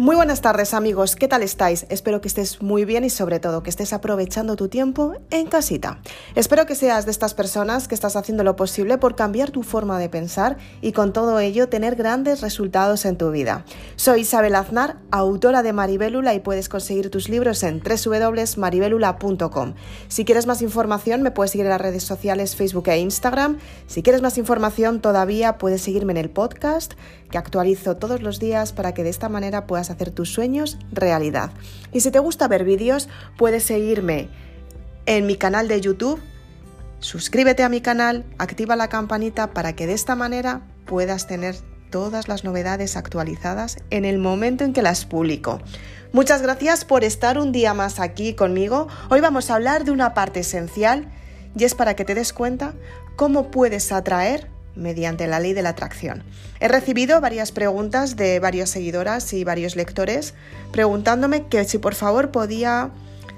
Muy buenas tardes amigos, ¿qué tal estáis? Espero que estés muy bien y sobre todo que estés aprovechando tu tiempo en casita. Espero que seas de estas personas que estás haciendo lo posible por cambiar tu forma de pensar y con todo ello tener grandes resultados en tu vida. Soy Isabel Aznar, autora de Maribélula y puedes conseguir tus libros en www.maribelula.com. Si quieres más información me puedes seguir en las redes sociales Facebook e Instagram. Si quieres más información todavía puedes seguirme en el podcast que actualizo todos los días para que de esta manera puedas hacer tus sueños realidad. Y si te gusta ver vídeos, puedes seguirme en mi canal de YouTube, suscríbete a mi canal, activa la campanita para que de esta manera puedas tener todas las novedades actualizadas en el momento en que las publico. Muchas gracias por estar un día más aquí conmigo. Hoy vamos a hablar de una parte esencial y es para que te des cuenta cómo puedes atraer mediante la ley de la atracción. He recibido varias preguntas de varias seguidoras y varios lectores preguntándome que si por favor podía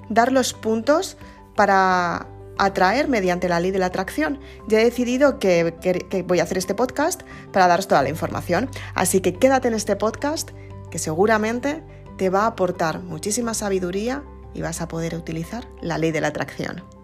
dar los puntos para atraer mediante la ley de la atracción. Ya he decidido que, que, voy a hacer este podcast para daros toda la información. Así que quédate en este podcast que seguramente te va a aportar muchísima sabiduría y vas a poder utilizar la ley de la atracción.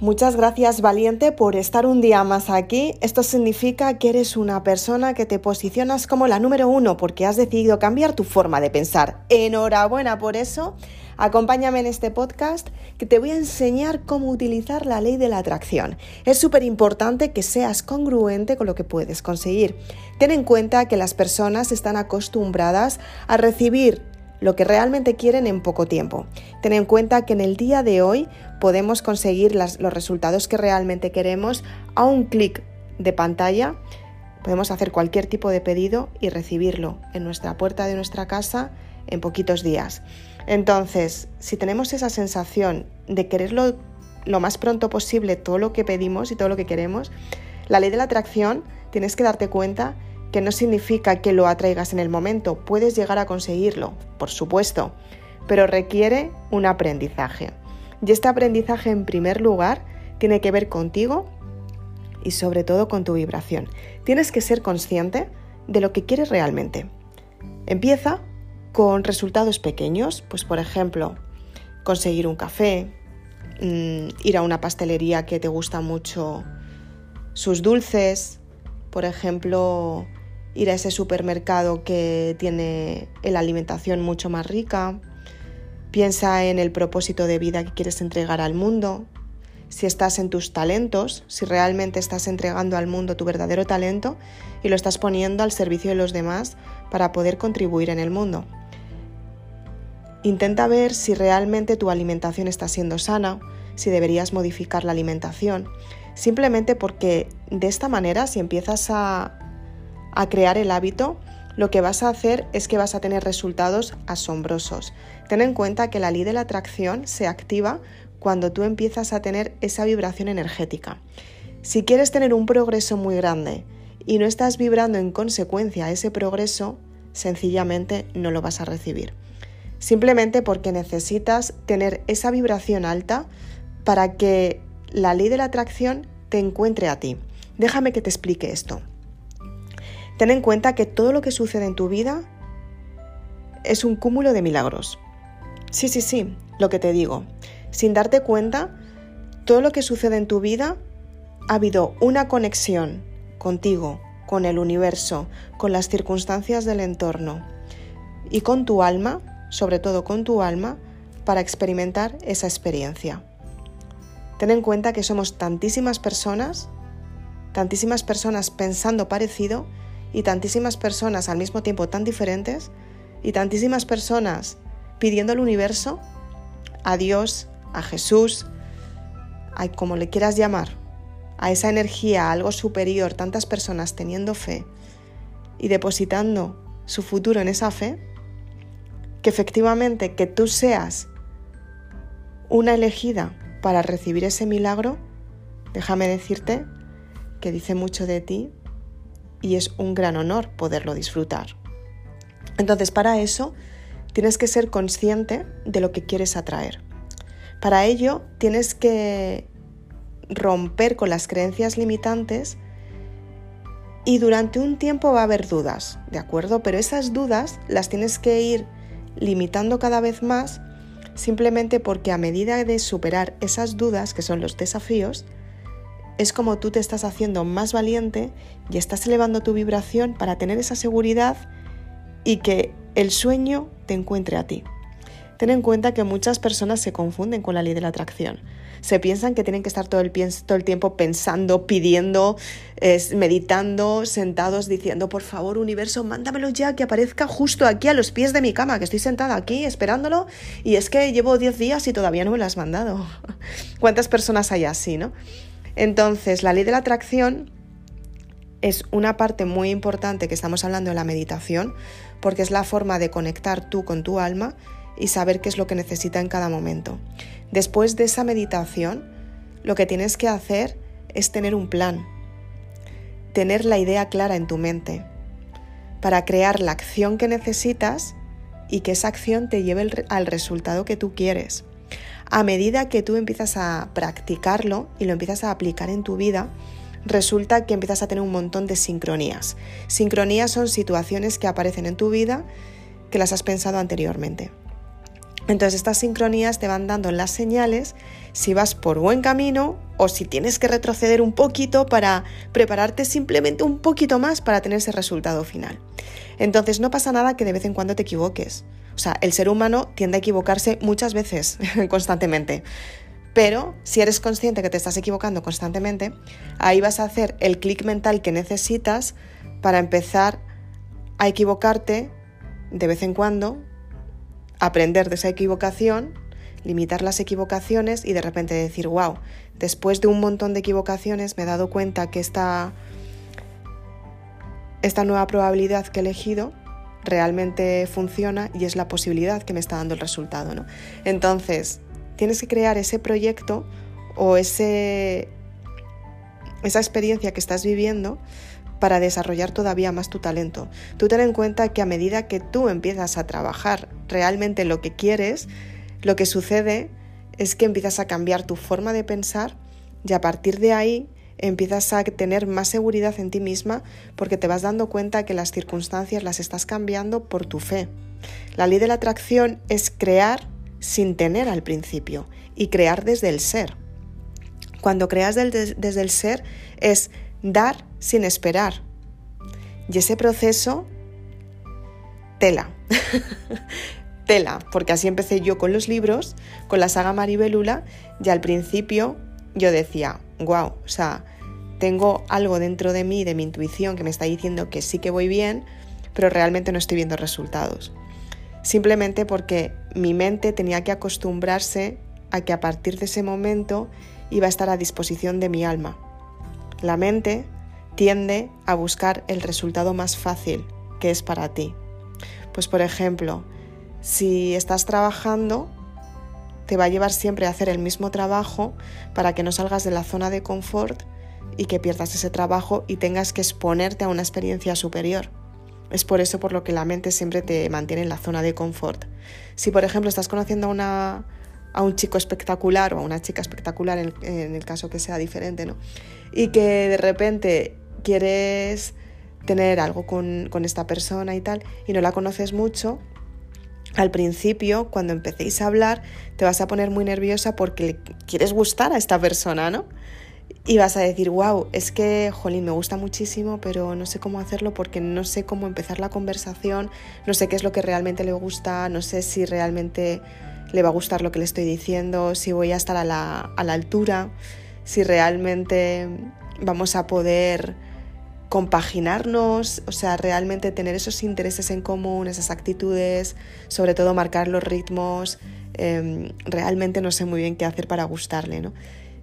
Muchas gracias valiente por estar un día más aquí. Esto significa que eres una persona que te posicionas como la número uno porque has decidido cambiar tu forma de pensar. Enhorabuena por eso. Acompáñame en este podcast que te voy a enseñar cómo utilizar la ley de la atracción. Es súper importante que seas congruente con lo que puedes conseguir. Ten en cuenta que las personas están acostumbradas a recibir lo que realmente quieren en poco tiempo. Ten en cuenta que en el día de hoy podemos conseguir los resultados que realmente queremos a un clic de pantalla. Podemos hacer cualquier tipo de pedido y recibirlo en nuestra puerta de nuestra casa en poquitos días. Entonces, si tenemos esa sensación de quererlo lo más pronto posible todo lo que pedimos y todo lo que queremos, la ley de la atracción tienes que darte cuenta que no significa que lo atraigas en el momento, puedes llegar a conseguirlo, por supuesto, pero requiere un aprendizaje. Y este aprendizaje, en primer lugar, tiene que ver contigo y sobre todo con tu vibración. Tienes que ser consciente de lo que quieres realmente. Empieza con resultados pequeños, pues por ejemplo, conseguir un café, mm, ir a una pastelería que te gusta mucho sus dulces, por ejemplo, ir a ese supermercado que tiene la alimentación mucho más rica. Piensa en el propósito de vida que quieres entregar al mundo. Si estás en tus talentos, si realmente estás entregando al mundo tu verdadero talento y lo estás poniendo al servicio de los demás para poder contribuir en el mundo. Intenta ver si realmente tu alimentación está siendo sana, si deberías modificar la alimentación, simplemente porque de esta manera si empiezas a a crear el hábito, lo que vas a hacer es que vas a tener resultados asombrosos. Ten en cuenta que la ley de la atracción se activa cuando tú empiezas a tener esa vibración energética. Si quieres tener un progreso muy grande y no estás vibrando en consecuencia a ese progreso, sencillamente no lo vas a recibir. Simplemente porque necesitas tener esa vibración alta para que la ley de la atracción te encuentre a ti. Déjame que te explique esto. Ten en cuenta que todo lo que sucede en tu vida es un cúmulo de milagros. Sí, sí, sí, lo que te digo. Sin darte cuenta, todo lo que sucede en tu vida ha habido una conexión contigo, con el universo, con las circunstancias del entorno y con tu alma, sobre todo con tu alma, para experimentar esa experiencia. Ten en cuenta que somos tantísimas personas, tantísimas personas pensando parecido, y tantísimas personas al mismo tiempo tan diferentes y tantísimas personas pidiendo al universo, a Dios, a Jesús, a como le quieras llamar, a esa energía, a algo superior, tantas personas teniendo fe y depositando su futuro en esa fe, que efectivamente que tú seas una elegida para recibir ese milagro, déjame decirte que dice mucho de ti y es un gran honor poderlo disfrutar. Entonces, para eso, tienes que ser consciente de lo que quieres atraer. Para ello, tienes que romper con las creencias limitantes y durante un tiempo va a haber dudas, ¿de acuerdo? Pero esas dudas las tienes que ir limitando cada vez más simplemente porque a medida de superar esas dudas, que son los desafíos, es como tú te estás haciendo más valiente y estás elevando tu vibración para tener esa seguridad y que el sueño te encuentre a ti. Ten en cuenta que muchas personas se confunden con la ley de la atracción. Se piensan que tienen que estar todo el, tiempo pensando, pidiendo, meditando, sentados diciendo, por favor, universo, mándamelo ya, que aparezca justo aquí a los pies de mi cama, que estoy sentada aquí esperándolo y es que llevo 10 días y todavía no me lo has mandado. ¿Cuántas personas hay así, no? Entonces, la ley de la atracción es una parte muy importante que estamos hablando de la meditación, porque es la forma de conectar tú con tu alma y saber qué es lo que necesita en cada momento. Después de esa meditación, lo que tienes que hacer es tener un plan, tener la idea clara en tu mente, para crear la acción que necesitas y que esa acción te lleve al resultado que tú quieres. A medida que tú empiezas a practicarlo y lo empiezas a aplicar en tu vida, resulta que empiezas a tener un montón de sincronías. Sincronías son situaciones que aparecen en tu vida que las has pensado anteriormente. Entonces estas sincronías te van dando las señales si vas por buen camino o si tienes que retroceder un poquito para prepararte simplemente un poquito más para tener ese resultado final. Entonces no pasa nada que de vez en cuando te equivoques. O sea, el ser humano tiende a equivocarse muchas veces, constantemente. Pero si eres consciente que te estás equivocando constantemente, ahí vas a hacer el clic mental que necesitas para empezar a equivocarte de vez en cuando aprender de esa equivocación, limitar las equivocaciones y de repente decir, wow, después de un montón de equivocaciones me he dado cuenta que esta, esta nueva probabilidad que he elegido realmente funciona y es la posibilidad que me está dando el resultado. ¿no? Entonces, tienes que crear ese proyecto o esa experiencia que estás viviendo para desarrollar todavía más tu talento. Tú ten en cuenta que a medida que tú empiezas a trabajar realmente lo que quieres, lo que sucede es que empiezas a cambiar tu forma de pensar y a partir de ahí empiezas a tener más seguridad en ti misma porque te vas dando cuenta que las circunstancias las estás cambiando por tu fe. La ley de la atracción es crear sin tener al principio y crear desde el ser. Cuando creas desde el ser es dar sin esperar. Y ese proceso, tela. tela, porque así empecé yo con los libros, con la saga Maribelula, y al principio yo decía, wow, o sea, tengo algo dentro de mí, de mi intuición, que me está diciendo que sí que voy bien, pero realmente no estoy viendo resultados. Simplemente porque mi mente tenía que acostumbrarse a que a partir de ese momento iba a estar a disposición de mi alma. La mente tiende a buscar el resultado más fácil que es para ti. Pues por ejemplo, si estás trabajando, te va a llevar siempre a hacer el mismo trabajo para que no salgas de la zona de confort y que pierdas ese trabajo y tengas que exponerte a una experiencia superior. Es por eso por lo que la mente siempre te mantiene en la zona de confort. Si por ejemplo estás conociendo a una a un chico espectacular o a una chica espectacular en, el caso que sea diferente, ¿no? Y que de repente quieres tener algo con, con, esta persona y tal, y no la conoces mucho, al principio, cuando empecéis a hablar, te vas a poner muy nerviosa porque quieres gustar a esta persona, ¿no? Y vas a decir, wow, es que, jolín, me gusta muchísimo, pero no sé cómo hacerlo porque no sé cómo empezar la conversación, no sé qué es lo que realmente le gusta, no sé si realmente le va a gustar lo que le estoy diciendo, si voy a estar a la, altura, si realmente vamos a poder compaginarnos, o sea, realmente tener esos intereses en común, esas actitudes, sobre todo marcar los ritmos, em, realmente no sé muy bien qué hacer para gustarle, ¿no?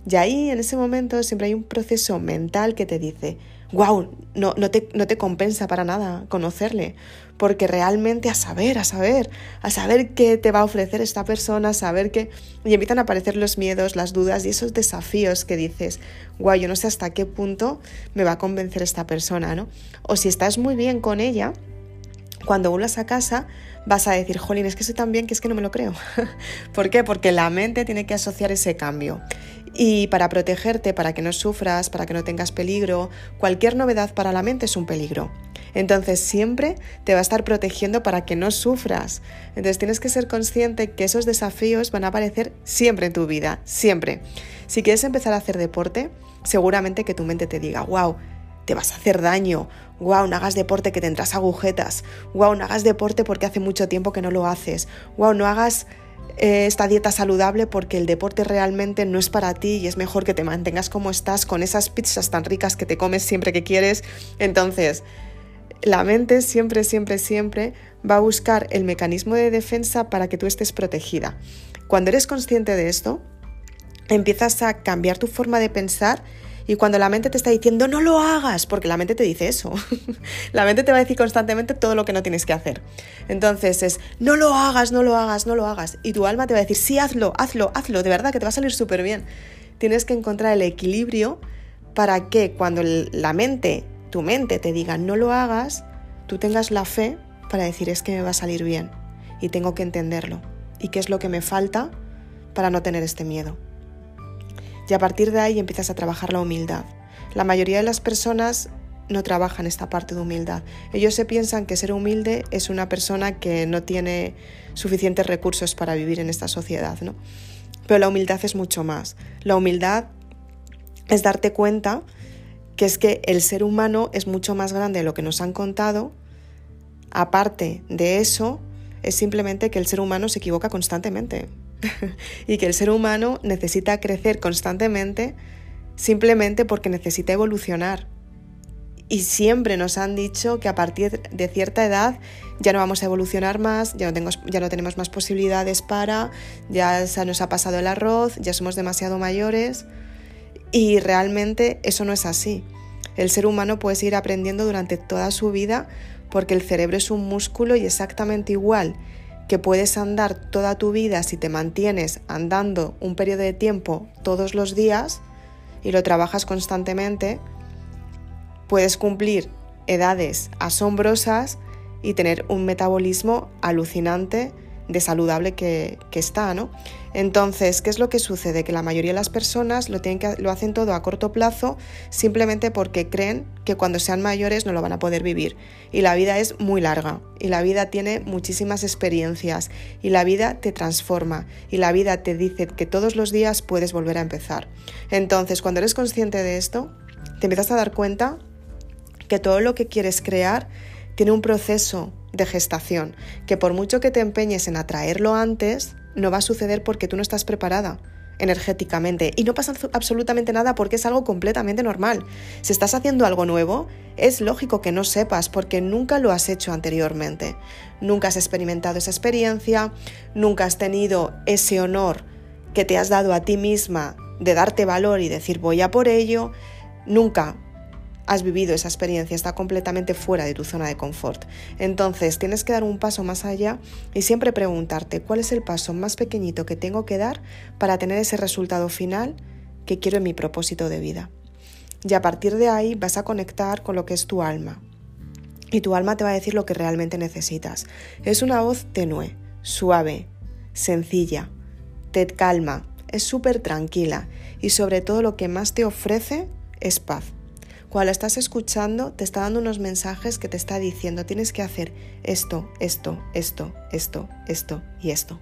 Y ahí, en ese momento, siempre hay un proceso mental que te dice, wow, no, no, te, no te compensa para nada conocerle, porque realmente a saber, a saber, a saber qué te va a ofrecer esta persona, a saber qué... Y empiezan a aparecer los miedos, las dudas y esos desafíos que dices, wow, yo no sé hasta qué punto me va a convencer esta persona, ¿no? O si estás muy bien con ella, cuando vuelvas a casa vas a decir, jolín, es que soy tan bien que es que no me lo creo. ¿Por qué? Porque la mente tiene que asociar ese cambio. Y para protegerte, para que no sufras, para que no tengas peligro, cualquier novedad para la mente es un peligro. Entonces siempre te va a estar protegiendo para que no sufras. Entonces tienes que ser consciente que esos desafíos van a aparecer siempre en tu vida, siempre. Si quieres empezar a hacer deporte, seguramente que tu mente te diga, wow, te vas a hacer daño, wow, no hagas deporte que tendrás agujetas, wow, no hagas deporte porque hace mucho tiempo que no lo haces, wow, no hagas esta dieta saludable porque el deporte realmente no es para ti y es mejor que te mantengas como estás con esas pizzas tan ricas que te comes siempre que quieres. Entonces, la mente siempre, siempre, siempre va a buscar el mecanismo de defensa para que tú estés protegida. Cuando eres consciente de esto, empiezas a cambiar tu forma de pensar y cuando la mente te está diciendo no lo hagas, porque la mente te dice eso, la mente te va a decir constantemente todo lo que no tienes que hacer. Entonces es no lo hagas, no lo hagas, no lo hagas. Y tu alma te va a decir sí, hazlo, hazlo, hazlo, de verdad que te va a salir súper bien. Tienes que encontrar el equilibrio para que cuando la mente, tu mente te diga no lo hagas, tú tengas la fe para decir es que me va a salir bien y tengo que entenderlo. ¿Y qué es lo que me falta para no tener este miedo? Y a partir de ahí empiezas a trabajar la humildad. La mayoría de las personas no trabajan esta parte de humildad. Ellos se piensan que ser humilde es una persona que no tiene suficientes recursos para vivir en esta sociedad, ¿no? Pero la humildad es mucho más. La humildad es darte cuenta que es que el ser humano es mucho más grande de lo que nos han contado. Aparte de eso, es simplemente que el ser humano se equivoca constantemente. y que el ser humano necesita crecer constantemente simplemente porque necesita evolucionar. Y siempre nos han dicho que a partir de cierta edad ya no vamos a evolucionar más, ya no, tenemos, ya no tenemos más posibilidades para, ya se nos ha pasado el arroz, ya somos demasiado mayores. Y realmente eso no es así. El ser humano puede seguir aprendiendo durante toda su vida porque el cerebro es un músculo y exactamente igual que puedes andar toda tu vida si te mantienes andando un periodo de tiempo todos los días y lo trabajas constantemente, puedes cumplir edades asombrosas y tener un metabolismo alucinante de saludable que, está, ¿no? Entonces, ¿qué es lo que sucede? Que la mayoría de las personas lo, tienen que, lo hacen todo a corto plazo simplemente porque creen que cuando sean mayores no lo van a poder vivir. Y la vida es muy larga, y la vida tiene muchísimas experiencias, y la vida te transforma, y la vida te dice que todos los días puedes volver a empezar. Entonces, cuando eres consciente de esto, te empiezas a dar cuenta que todo lo que quieres crear tiene un proceso de gestación, que por mucho que te empeñes en atraerlo antes, no va a suceder porque tú no estás preparada energéticamente y no pasa absolutamente nada porque es algo completamente normal. Si estás haciendo algo nuevo, es lógico que no sepas porque nunca lo has hecho anteriormente. Nunca has experimentado esa experiencia, nunca has tenido ese honor que te has dado a ti misma de darte valor y decir voy a por ello, nunca has vivido esa experiencia, está completamente fuera de tu zona de confort. Entonces tienes que dar un paso más allá y siempre preguntarte cuál es el paso más pequeñito que tengo que dar para tener ese resultado final que quiero en mi propósito de vida. Y a partir de ahí vas a conectar con lo que es tu alma. Y tu alma te va a decir lo que realmente necesitas. Es una voz tenue, suave, sencilla, te calma, es súper tranquila y sobre todo lo que más te ofrece es paz. Cuando estás escuchando, te está dando unos mensajes que te está diciendo, tienes que hacer esto, esto, esto, esto, esto y esto.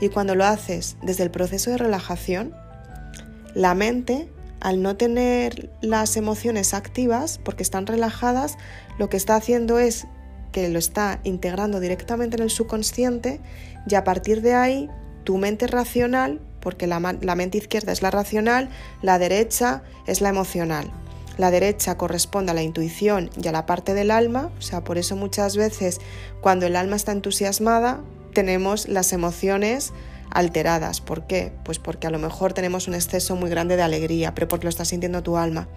Y cuando lo haces desde el proceso de relajación, la mente, al no tener las emociones activas, porque están relajadas, lo que está haciendo es que lo está integrando directamente en el subconsciente y a partir de ahí tu mente racional, porque la mente izquierda es la racional, la derecha es la emocional. La derecha corresponde a la intuición y a la parte del alma, o sea, por eso muchas veces cuando el alma está entusiasmada tenemos las emociones alteradas. ¿Por qué? Pues porque a lo mejor tenemos un exceso muy grande de alegría, pero porque lo estás sintiendo tu alma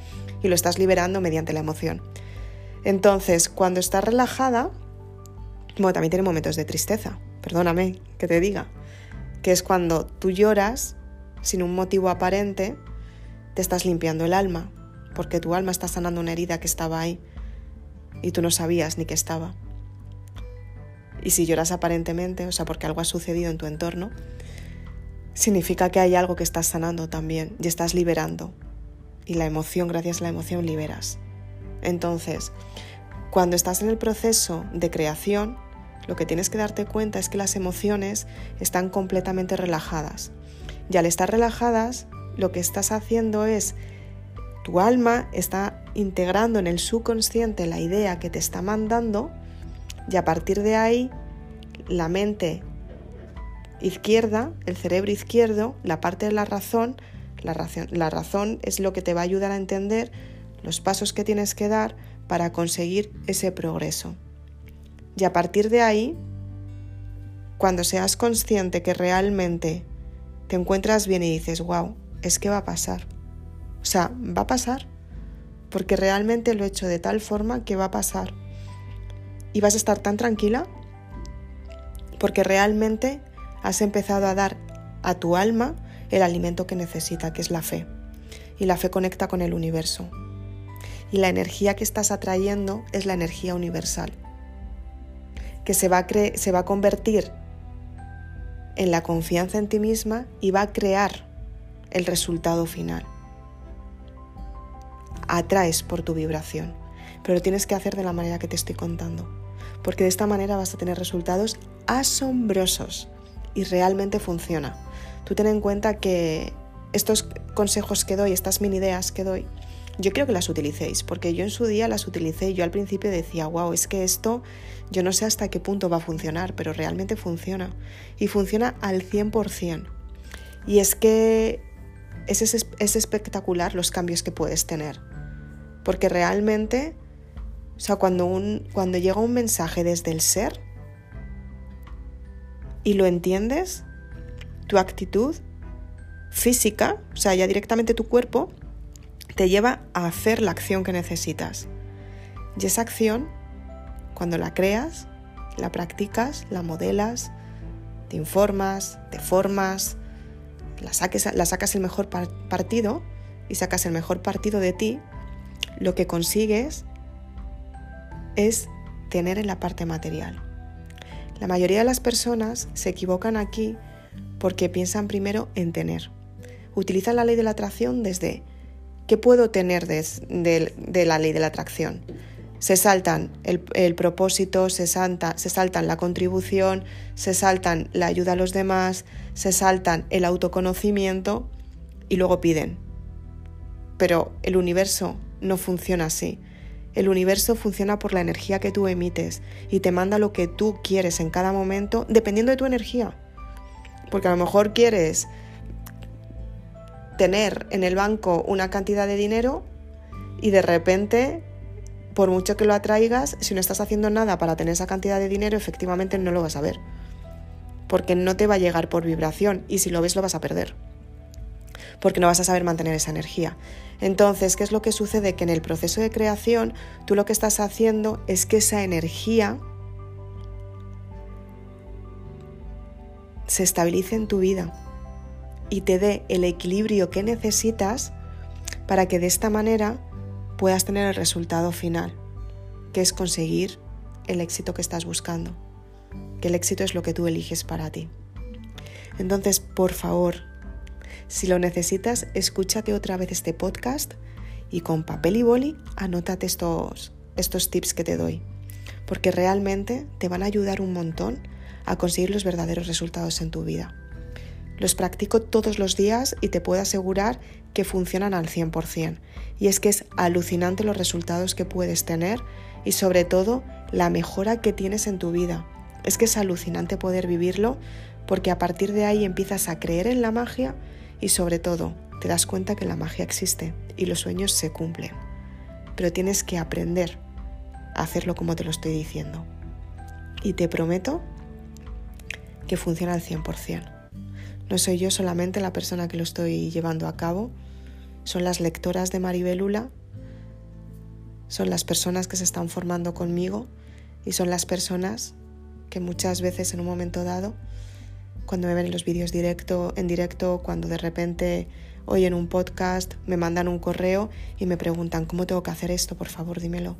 y lo estás liberando mediante la emoción. Entonces, cuando estás relajada, bueno, también tiene momentos de tristeza, perdóname que te diga, que es cuando tú lloras sin un motivo aparente, te estás limpiando el alma, porque tu alma está sanando una herida que estaba ahí y tú no sabías ni que estaba. Y si lloras aparentemente, o sea, porque algo ha sucedido en tu entorno, significa que hay algo que estás sanando también y estás liberando. Y la emoción, gracias a la emoción, liberas. Entonces, cuando estás en el proceso de creación, lo que tienes que darte cuenta es que las emociones están completamente relajadas. Y al estar relajadas, lo que estás haciendo es, tu alma está integrando en el subconsciente la idea que te está mandando y a partir de ahí la mente izquierda, el cerebro izquierdo, la parte de la razón, la razón, la razón es lo que te va a ayudar a entender los pasos que tienes que dar para conseguir ese progreso. Y a partir de ahí, cuando seas consciente que realmente te encuentras bien y dices, wow, es que va a pasar. O sea, va a pasar. Porque realmente lo he hecho de tal forma que va a pasar. Y vas a estar tan tranquila porque realmente has empezado a dar a tu alma el alimento que necesita, que es la fe. Y la fe conecta con el universo. Y la energía que estás atrayendo es la energía universal que se va, a se va a convertir en la confianza en ti misma y va a crear el resultado final. Atraes por tu vibración, pero lo tienes que hacer de la manera que te estoy contando, porque de esta manera vas a tener resultados asombrosos y realmente funciona. Tú ten en cuenta que estos consejos que doy, estas mini ideas que doy, yo quiero que las utilicéis, porque yo en su día las utilicé y yo al principio decía, wow, es que esto yo no sé hasta qué punto va a funcionar, pero realmente funciona. Y funciona al 100%. Y es que es, espectacular los cambios que puedes tener. Porque realmente, o sea, cuando, un, cuando llega un mensaje desde el ser y lo entiendes, tu actitud física, o sea, ya directamente tu cuerpo, te lleva a hacer la acción que necesitas. Y esa acción, cuando la creas, la practicas, la modelas, te informas, te formas, la, saques, la sacas el mejor partido y sacas el mejor partido de ti, lo que consigues es tener en la parte material. La mayoría de las personas se equivocan aquí porque piensan primero en tener. Utilizan la ley de la atracción desde ¿Qué puedo tener de, la ley de la atracción? Se saltan el, propósito, se, se saltan la contribución, se saltan la ayuda a los demás, se saltan el autoconocimiento y luego piden. Pero el universo no funciona así. El universo funciona por la energía que tú emites y te manda lo que tú quieres en cada momento dependiendo de tu energía. Porque a lo mejor quieres tener en el banco una cantidad de dinero y de repente, por mucho que lo atraigas, si no estás haciendo nada para tener esa cantidad de dinero, efectivamente no lo vas a ver. Porque no te va a llegar por vibración y si lo ves lo vas a perder. Porque no vas a saber mantener esa energía. Entonces, ¿qué es lo que sucede? Que en el proceso de creación tú lo que estás haciendo es que esa energía se estabilice en tu vida y te dé el equilibrio que necesitas para que de esta manera puedas tener el resultado final, que es conseguir el éxito que estás buscando, que el éxito es lo que tú eliges para ti. Entonces, por favor, si lo necesitas, escúchate otra vez este podcast y con papel y boli anótate estos, estos tips que te doy, porque realmente te van a ayudar un montón a conseguir los verdaderos resultados en tu vida. Los practico todos los días y te puedo asegurar que funcionan al 100%. Y es que es alucinante los resultados que puedes tener y sobre todo la mejora que tienes en tu vida. Es que es alucinante poder vivirlo porque a partir de ahí empiezas a creer en la magia y sobre todo te das cuenta que la magia existe y los sueños se cumplen. Pero tienes que aprender a hacerlo como te lo estoy diciendo. Y te prometo que funciona al 100%. No soy yo solamente la persona que lo estoy llevando a cabo, son las lectoras de Maribelula, son las personas que se están formando conmigo y son las personas que muchas veces en un momento dado, cuando me ven en los vídeos directo, en directo, cuando de repente oyen un podcast, me mandan un correo y me preguntan, ¿cómo tengo que hacer esto? Por favor, dímelo.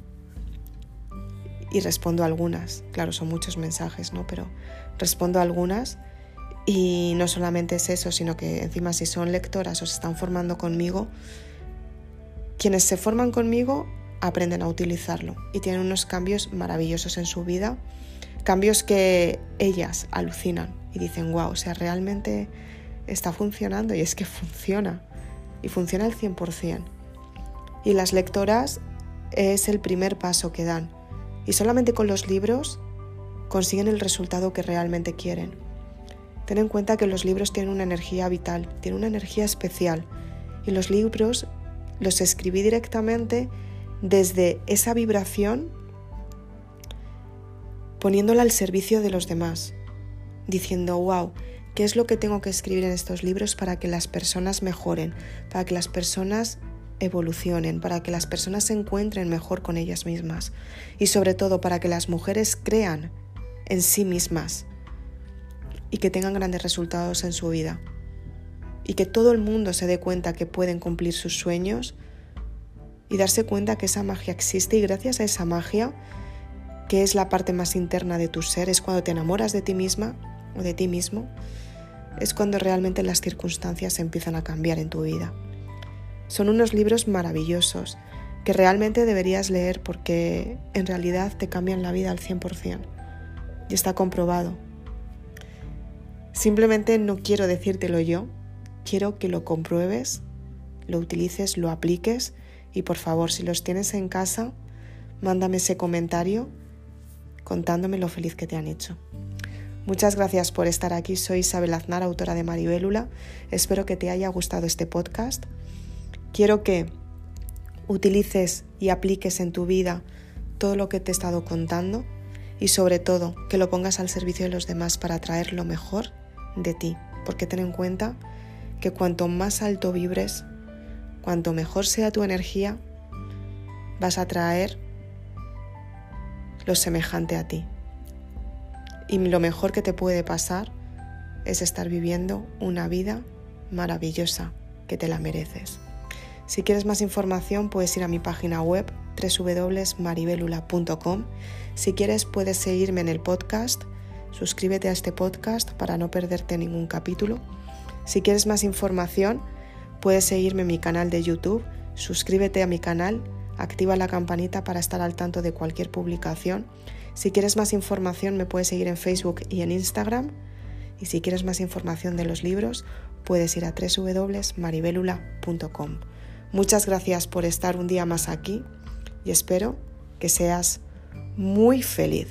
Y respondo algunas, claro, son muchos mensajes, ¿no? Pero respondo algunas Y no solamente es eso, sino que encima si son lectoras o se están formando conmigo, quienes se forman conmigo aprenden a utilizarlo y tienen unos cambios maravillosos en su vida, cambios que ellas alucinan y dicen, wow, o sea, realmente está funcionando y es que funciona y funciona al 100%. Y las lectoras es el primer paso que dan y solamente con los libros consiguen el resultado que realmente quieren. Ten en cuenta que los libros tienen una energía vital, tienen una energía especial y los libros los escribí directamente desde esa vibración poniéndola al servicio de los demás, diciendo, wow, ¿qué es lo que tengo que escribir en estos libros para que las personas mejoren, para que las personas evolucionen, para que las personas se encuentren mejor con ellas mismas y sobre todo para que las mujeres crean en sí mismas y que tengan grandes resultados en su vida. Y que todo el mundo se dé cuenta que pueden cumplir sus sueños y darse cuenta que esa magia existe y gracias a esa magia, que es la parte más interna de tu ser, es cuando te enamoras de ti misma o de ti mismo, es cuando realmente las circunstancias empiezan a cambiar en tu vida. Son unos libros maravillosos que realmente deberías leer porque en realidad te cambian la vida al 100% y está comprobado. Simplemente no quiero decírtelo yo, quiero que lo compruebes, lo utilices, lo apliques y por favor, si los tienes en casa, mándame ese comentario contándome lo feliz que te han hecho. Muchas gracias por estar aquí. Soy Isabel Aznar, autora de Maribélula. Espero que te haya gustado este podcast. Quiero que utilices y apliques en tu vida todo lo que te he estado contando y sobre todo que lo pongas al servicio de los demás para traer lo mejor de ti. Porque ten en cuenta que cuanto más alto vibres, cuanto mejor sea tu energía, vas a traer lo semejante a ti. Y lo mejor que te puede pasar es estar viviendo una vida maravillosa que te la mereces. Si quieres más información puedes ir a mi página web www.maribelula.com. Si quieres puedes seguirme en el podcast, suscríbete a este podcast para no perderte ningún capítulo si quieres más información, puedes seguirme en mi canal de YouTube, suscríbete a mi canal, activa la campanita para estar al tanto de cualquier publicación. Si quieres más información, me puedes seguir en Facebook y en Instagram. Y si quieres más información de los libros, puedes ir a www.maribelula.com. Muchas gracias por estar un día más aquí y espero que seas muy feliz.